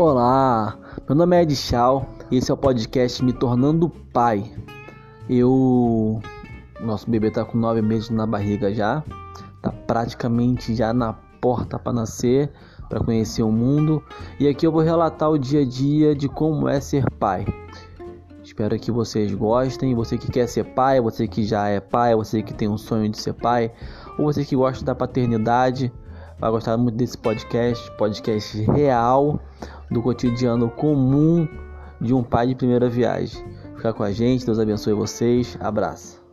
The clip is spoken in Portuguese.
Olá, meu nome é Ed Chau e esse é o podcast Me Tornando Pai. Eu. Nosso bebê tá com nove meses na barriga já, tá praticamente já na porta para nascer, para conhecer o mundo. E aqui eu vou relatar o dia a dia de como é ser pai. Espero que vocês gostem. Você que quer ser pai, você que já é pai, você que tem um sonho de ser pai, ou você que gosta da paternidade, vai gostar muito desse podcast, podcast real do cotidiano comum de um pai de primeira viagem. Fica com a gente, Deus abençoe vocês. Abraço.